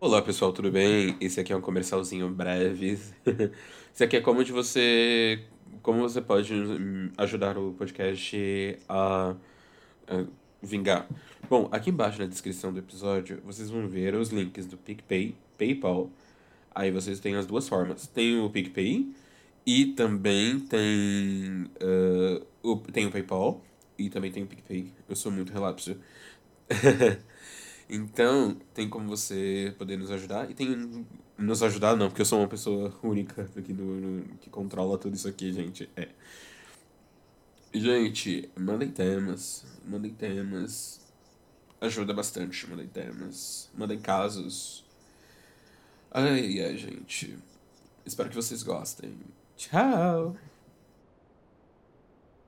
Olá pessoal, tudo bem? Esse aqui é um comercialzinho breve. Esse aqui é como de você, como você pode hum, ajudar o podcast a, a vingar. Bom, aqui embaixo na descrição do episódio vocês vão ver os links do PicPay, PayPal. Aí vocês têm as duas formas. Tem o PicPay e também tem uh, o tem o PayPal e também tem o PicPay. Eu sou muito relapso. Então, tem como você poder nos ajudar. E tem. Nos ajudar, não, porque eu sou uma pessoa única aqui do, no, que controla tudo isso aqui, gente. É. Gente, mandem temas. Mandem temas. Ajuda bastante, mandem temas. Mandem casos. Ai, ai, gente. Espero que vocês gostem. Tchau!